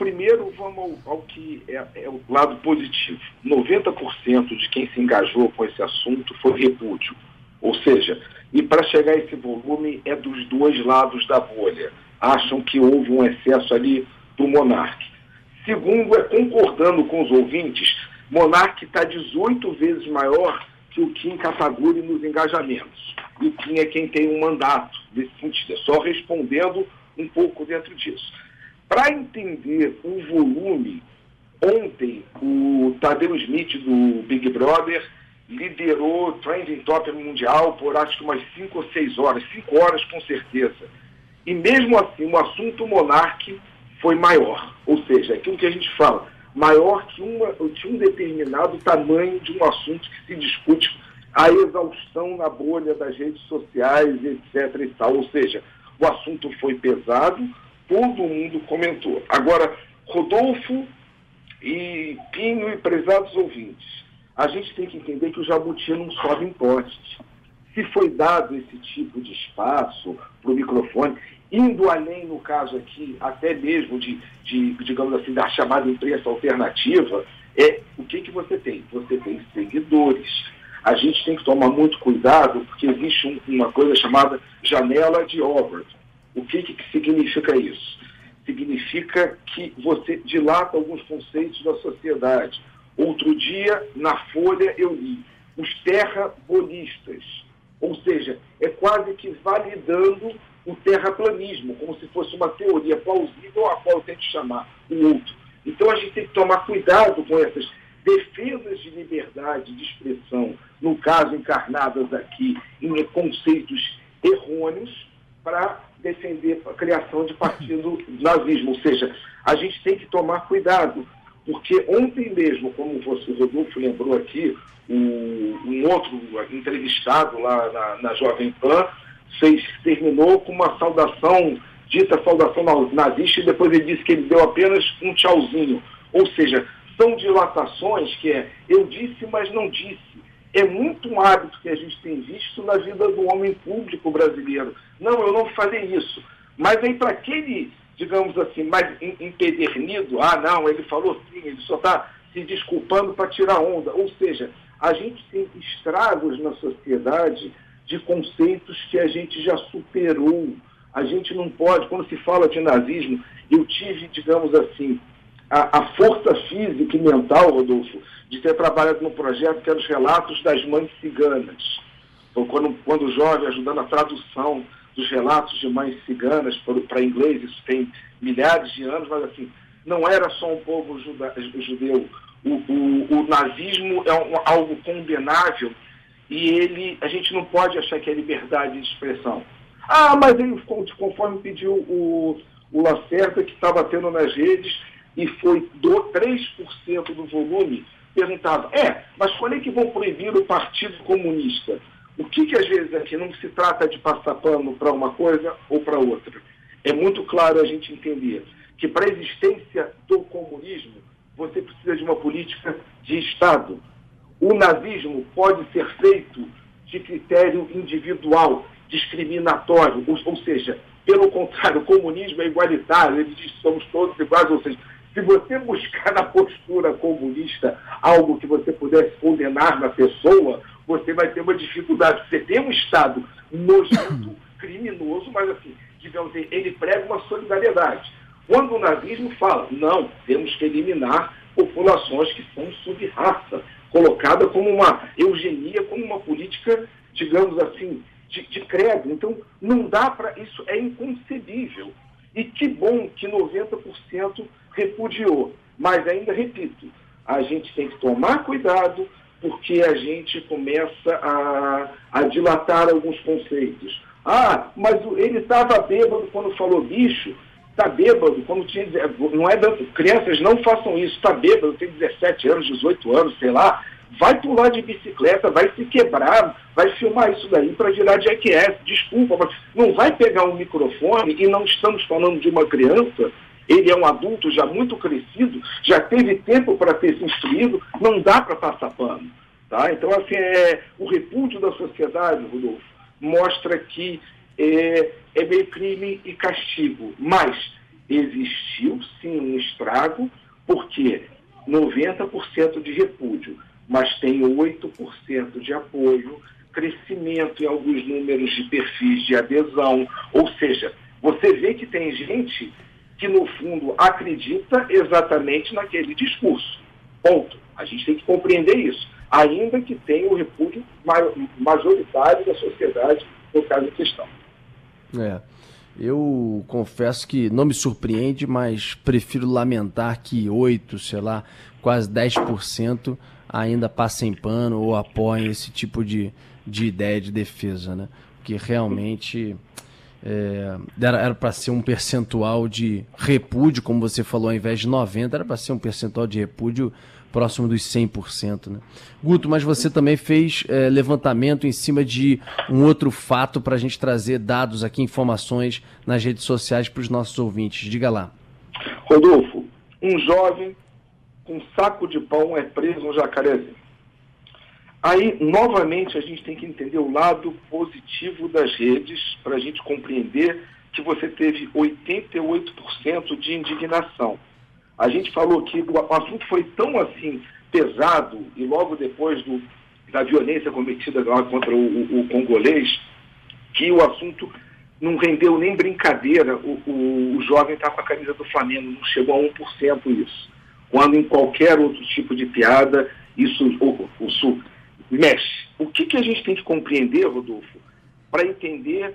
primeiro vamos ao, ao que é, é, o lado positivo. 90% de quem se engajou com esse assunto foi repúdio. Ou seja, e para chegar a esse volume é dos dois lados da bolha. Acham que houve um excesso ali do Monarque. Segundo, é concordando com os ouvintes, Monarque está 18 vezes maior que o Kim Kataguri nos engajamentos. E o Kim é quem tem um mandato nesse sentido. É só respondendo um pouco dentro disso. Para entender o volume, ontem o Tadeu Smith do Big Brother liderou Trending Top Mundial por acho que umas 5 ou 6 horas, 5 horas com certeza. E mesmo assim, o assunto monarque foi maior. Ou seja, aquilo que a gente fala, maior que, uma, que um determinado tamanho de um assunto que se discute a exaustão na bolha das redes sociais, etc. E tal. Ou seja, o assunto foi pesado, todo mundo comentou. Agora, Rodolfo e Pinho e prezados ouvintes, a gente tem que entender que o jabuti não sobe impostos. Se foi dado esse tipo de espaço para o microfone, indo além, no caso aqui, até mesmo de, de, digamos assim, da chamada imprensa alternativa, é o que, que você tem? Você tem seguidores. A gente tem que tomar muito cuidado, porque existe um, uma coisa chamada janela de Howard. O que, que significa isso? Significa que você dilata alguns conceitos da sociedade. Outro dia, na Folha, eu li os terrabolistas, ou seja, é quase que validando o terraplanismo, como se fosse uma teoria plausível a qual eu tento chamar o outro. Então a gente tem que tomar cuidado com essas defesas de liberdade de expressão, no caso encarnadas aqui em conceitos errôneos, para defender a criação de partido nazismo. Ou seja, a gente tem que tomar cuidado, porque ontem mesmo, como você, Rodolfo, lembrou aqui, um, outro entrevistado lá na, na Jovem Pan fez, terminou com uma saudação, dita saudação nazista, e depois ele disse que ele deu apenas um tchauzinho. Ou seja, são dilatações que é eu disse, mas não disse. É muito um hábito que a gente tem visto na vida do homem público brasileiro. Não, eu não falei isso. Mas aí para aquele digamos assim, mais empedernido, ah, não, ele falou sim, ele só está se desculpando para tirar onda. Ou seja, a gente tem estragos na sociedade de conceitos que a gente já superou. A gente não pode, quando se fala de nazismo, eu tive, digamos assim, a, a força física e mental, Rodolfo, de ter trabalhado no projeto que era os relatos das mães ciganas. Então, quando, quando jovem, ajudando a tradução dos relatos de mães ciganas para inglês, isso tem milhares de anos, mas assim, não era só um povo juda, judeu. O, o, o nazismo é um, algo condenável e ele, a gente não pode achar que é liberdade de expressão. Ah, mas ele, conforme pediu o, o Lacerda, que estava tendo nas redes, e foi do 3% do volume, perguntava, é, mas quando é que vão proibir o Partido Comunista? O que, que às vezes aqui não se trata de passar pano para uma coisa ou para outra. É muito claro a gente entender que para a existência do comunismo, você precisa de uma política de Estado. O nazismo pode ser feito de critério individual, discriminatório, ou, ou seja, pelo contrário, o comunismo é igualitário, ele diz que somos todos iguais, ou seja, se você buscar na postura comunista algo que você pudesse condenar na pessoa, você vai ter uma dificuldade. Você tem um Estado nojento, criminoso, mas assim, digamos assim, ele prega uma solidariedade. Quando o nazismo fala, não, temos que eliminar populações que são sub-raça, colocada como uma eugenia, como uma política, digamos assim, de, de credo. Então, não dá para. Isso é inconcebível. E que bom que 90% repudiou. Mas ainda repito, a gente tem que tomar cuidado porque a gente começa a, a dilatar alguns conceitos. Ah, mas ele estava bêbado quando falou bicho, está bêbado quando tinha. Não é, crianças não façam isso, está bêbado, tem 17 anos, 18 anos, sei lá. Vai pular de bicicleta, vai se quebrar, vai filmar isso daí para virar jackass. Desculpa, mas não vai pegar um microfone e não estamos falando de uma criança ele é um adulto já muito crescido, já teve tempo para ter se instruído, não dá para passar pano. Tá? Então, assim, é, o repúdio da sociedade, Rodolfo, mostra que é, é meio crime e castigo, mas existiu sim um estrago porque 90% de repúdio, mas tem 8% de apoio, crescimento em alguns números de perfis de adesão, ou seja, você vê que tem gente que, no fundo, acredita exatamente naquele discurso. Ponto. A gente tem que compreender isso, ainda que tenha o repúdio majoritário da sociedade no caso em questão. É. Eu confesso que não me surpreende, mas prefiro lamentar que 8, sei lá, quase 10% ainda passem pano ou apoiem esse tipo de, de ideia de defesa, né? Porque realmente é, era para ser um percentual de repúdio, como você falou, ao invés de 90%, era para ser um percentual de repúdio próximo dos 100%. Né? Guto, mas você também fez é, levantamento em cima de um outro fato para a gente trazer dados aqui, informações nas redes sociais para os nossos ouvintes. Diga lá. Rodolfo, um jovem com saco de pão é preso no Jacarezinho. Aí, novamente, a gente tem que entender o lado positivo das redes para a gente compreender que você teve 88% de indignação. A gente falou que o assunto foi tão assim pesado e logo depois do, da violência cometida lá contra o, o, o congolês, que o assunto não rendeu nem brincadeira. O, o, o jovem está com a camisa do Flamengo, não chegou a 1% isso. Quando em qualquer outro tipo de piada, isso, isso mexe. O que, que a gente tem que compreender, Rodolfo, para entender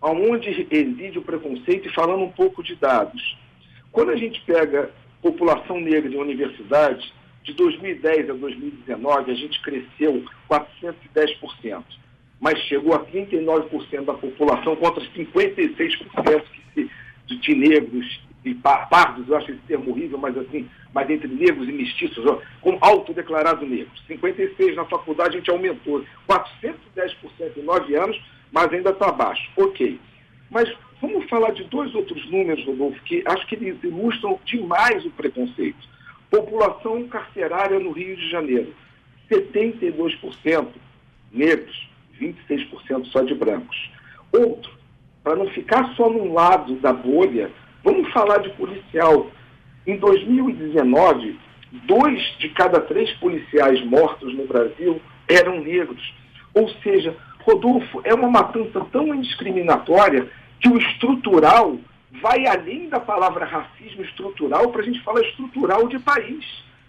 aonde reside o preconceito e falando um pouco de dados. Quando a gente pega população negra de universidade, de 2010 a 2019, a gente cresceu 410%, mas chegou a 39% da população contra 56% que se, de negros e pardos, eu acho esse termo horrível, mas assim, mas entre negros e mestiços, ó, com autodeclarado negros. 56 na faculdade a gente aumentou, 410% em nove anos, mas ainda está abaixo. Ok. Mas vamos falar de dois outros números, Rodolfo, que acho que eles ilustram demais o preconceito. População carcerária no Rio de Janeiro, 72% negros, 26% só de brancos. Outro, para não ficar só num lado da bolha, Vamos falar de policial. Em 2019, dois de cada três policiais mortos no Brasil eram negros. Ou seja, Rodolfo, é uma matança tão indiscriminatória que o estrutural vai além da palavra racismo estrutural para a gente falar estrutural de país.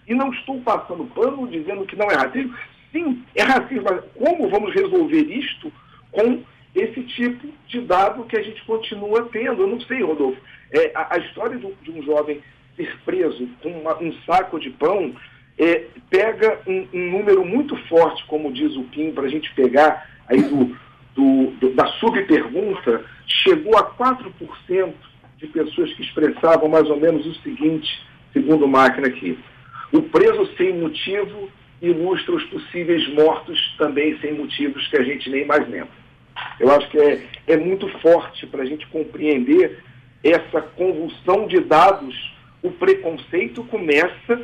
E não estou passando pano dizendo que não é racismo. Sim, é racismo. Mas como vamos resolver isto com esse tipo de dado que a gente continua tendo? Eu não sei, Rodolfo. É, a, a, história do, de um jovem ser preso com uma, um saco de pão é, pega um, um, número muito forte, como diz o Kim, para a gente pegar aí do, do, do, da subpergunta, chegou a 4% de pessoas que expressavam mais ou menos o seguinte, segundo máquina aqui. O preso sem motivo ilustra os possíveis mortos também sem motivos que a gente nem mais lembra. Eu acho que é, é muito forte para a gente compreender essa convulsão de dados, o preconceito começa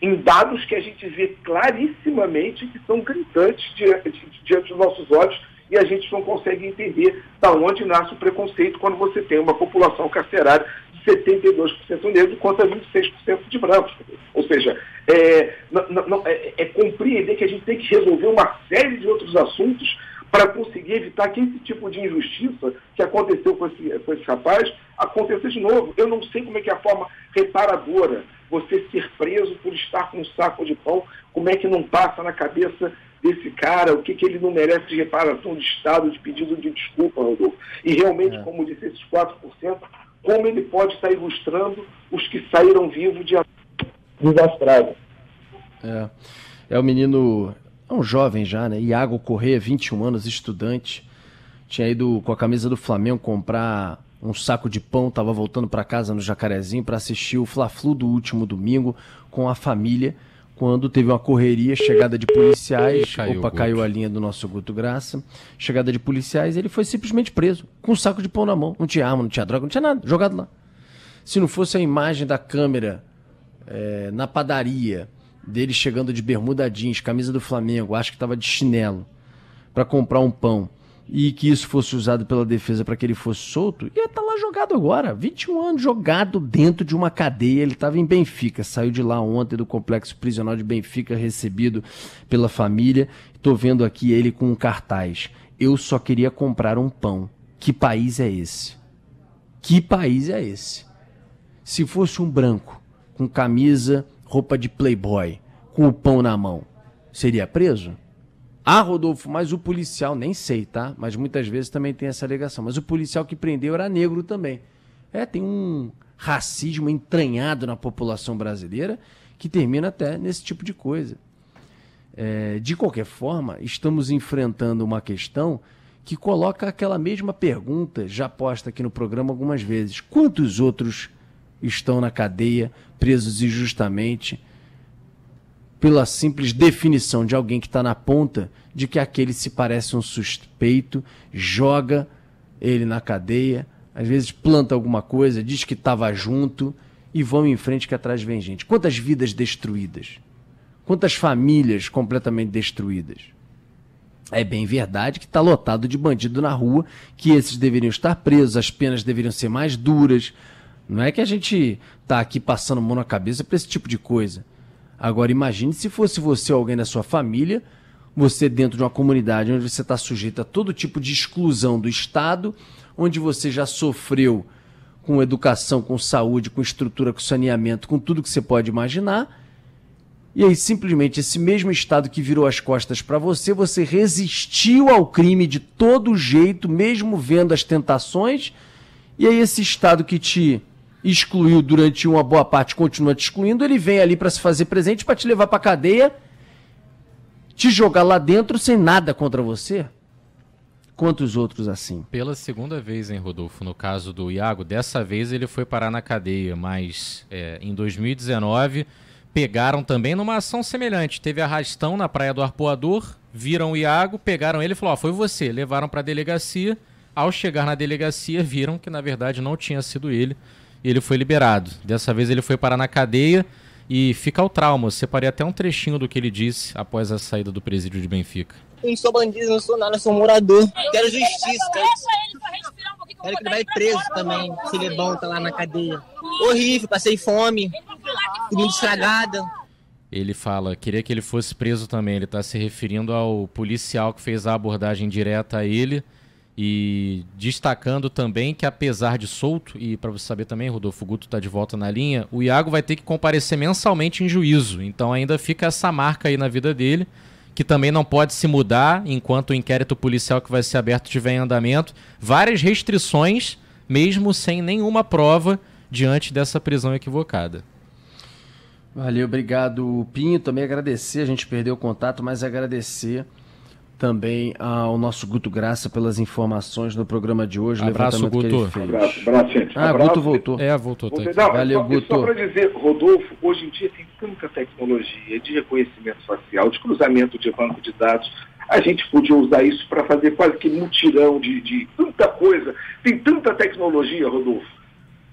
em dados que a gente vê clarissimamente que são gritantes diante, diante dos nossos olhos e a gente não consegue entender da onde nasce o preconceito quando você tem uma população carcerária de 72% negro contra 26% de brancos. Ou seja, é, não, não, é, é compreender que a gente tem que resolver uma série de outros assuntos para conseguir evitar que esse tipo de injustiça que aconteceu com esse, com esse rapaz aconteça de novo. Eu não sei como é que é a forma reparadora você ser preso por estar com um saco de pão, como é que não passa na cabeça desse cara, o que, que ele não merece de reparação de Estado, de pedido de desculpa, Rodolfo. E realmente, é. como disse, esses 4%, como ele pode estar ilustrando os que saíram vivos de desastrado. É. É o menino é um jovem já, né? Iago Corrêa, 21 anos, estudante. Tinha ido com a camisa do Flamengo comprar um saco de pão, estava voltando para casa no Jacarezinho para assistir o Fla-Flu do último domingo com a família, quando teve uma correria, chegada de policiais, caiu opa, caiu a linha do nosso Guto Graça, chegada de policiais, ele foi simplesmente preso, com um saco de pão na mão, não tinha arma, não tinha droga, não tinha nada, jogado lá. Se não fosse a imagem da câmera é, na padaria, dele chegando de bermuda jeans, camisa do Flamengo, acho que estava de chinelo, para comprar um pão. e que isso fosse usado pela defesa para que ele fosse solto, ia estar tá lá jogado agora. 21 anos jogado dentro de uma cadeia. Ele estava em Benfica, saiu de lá ontem do complexo prisional de Benfica, recebido pela família. Estou vendo aqui ele com um cartaz. Eu só queria comprar um pão. Que país é esse? Que país é esse? Se fosse um branco, com camisa, roupa de playboy, com o pão na mão, seria preso? Ah, Rodolfo, mas o policial, nem sei, tá? Mas muitas vezes também tem essa alegação. Mas o policial que prendeu era negro também. É, tem um racismo entranhado na população brasileira que termina até nesse tipo de coisa. É, de qualquer forma, estamos enfrentando uma questão que coloca aquela mesma pergunta já posta aqui no programa algumas vezes: quantos outros estão na cadeia, presos injustamente? pela simples definição de alguém que está na ponta de que aquele se parece um suspeito, joga ele na cadeia, às vezes planta alguma coisa, diz que estava junto e vão em frente que atrás vem gente. Quantas vidas destruídas? Quantas famílias completamente destruídas? É bem verdade que está lotado de bandido na rua, que esses deveriam estar presos, as penas deveriam ser mais duras. Não é que a gente está aqui passando mão na cabeça para esse tipo de coisa. Agora imagine se fosse você ou alguém da sua família, você dentro de uma comunidade onde você está sujeito a todo tipo de exclusão do Estado, onde você já sofreu com educação, com saúde, com estrutura, com saneamento, com tudo que você pode imaginar. E aí, simplesmente, esse mesmo Estado que virou as costas para você, você resistiu ao crime de todo jeito, mesmo vendo as tentações. E aí, esse Estado que te excluiu durante uma boa parte, continua te excluindo, ele vem ali para se fazer presente, para te levar para cadeia, te jogar lá dentro sem nada contra você? Quantos outros assim? Pela segunda vez, hein, Rodolfo? No caso do Iago, dessa vez ele foi parar na cadeia, mas é, em 2019 pegaram também numa ação semelhante. Teve arrastão na Praia do Arpoador, viram o Iago, pegaram ele e falou: Ó, foi você. Levaram para a delegacia. Ao chegar na delegacia, viram que na verdade não tinha sido ele e ele foi liberado. Dessa vez ele foi parar na cadeia e fica o trauma. Eu separei até um trechinho do que ele disse após a saída do presídio de Benfica. Eu não sou bandido, não sou nada, eu sou morador. Quero justiça. Quero, quero que ele vai preso também, se ele é bom, tá lá na cadeia. Horrível, passei fome, comida estragada. Ele fala, queria que ele fosse preso também. Ele está se referindo ao policial que fez a abordagem direta a ele e destacando também que, apesar de solto, e para você saber também, Rodolfo Guto está de volta na linha, o Iago vai ter que comparecer mensalmente em juízo. Então ainda fica essa marca aí na vida dele, que também não pode se mudar enquanto o inquérito policial que vai ser aberto estiver em andamento. Várias restrições, mesmo sem nenhuma prova, diante dessa prisão equivocada. Valeu, obrigado, Pinho. Também agradecer, a gente perdeu o contato, mas agradecer também ao nosso Guto Graça pelas informações no programa de hoje. Abraço, Guto. Abraço, abraço, gente. Ah, abraço. Guto voltou. É, voltou. Tá Não, Valeu, só, Guto. Só para dizer, Rodolfo, hoje em dia tem tanta tecnologia de reconhecimento facial, de cruzamento de banco de dados. A gente podia usar isso para fazer quase que mutirão de, de tanta coisa. Tem tanta tecnologia, Rodolfo,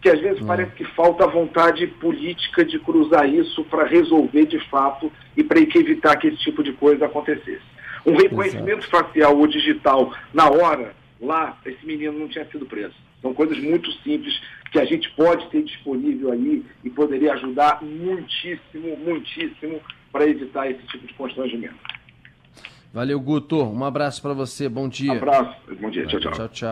que às vezes hum. parece que falta vontade política de cruzar isso para resolver de fato e para evitar que esse tipo de coisa acontecesse. Um reconhecimento Exato. facial ou digital na hora, lá, esse menino não tinha sido preso. São coisas muito simples que a gente pode ter disponível aí e poderia ajudar muitíssimo, muitíssimo para evitar esse tipo de constrangimento. Valeu, Guto. Um abraço para você. Bom dia. Um abraço. Bom dia. Valeu, tchau, tchau. tchau, tchau.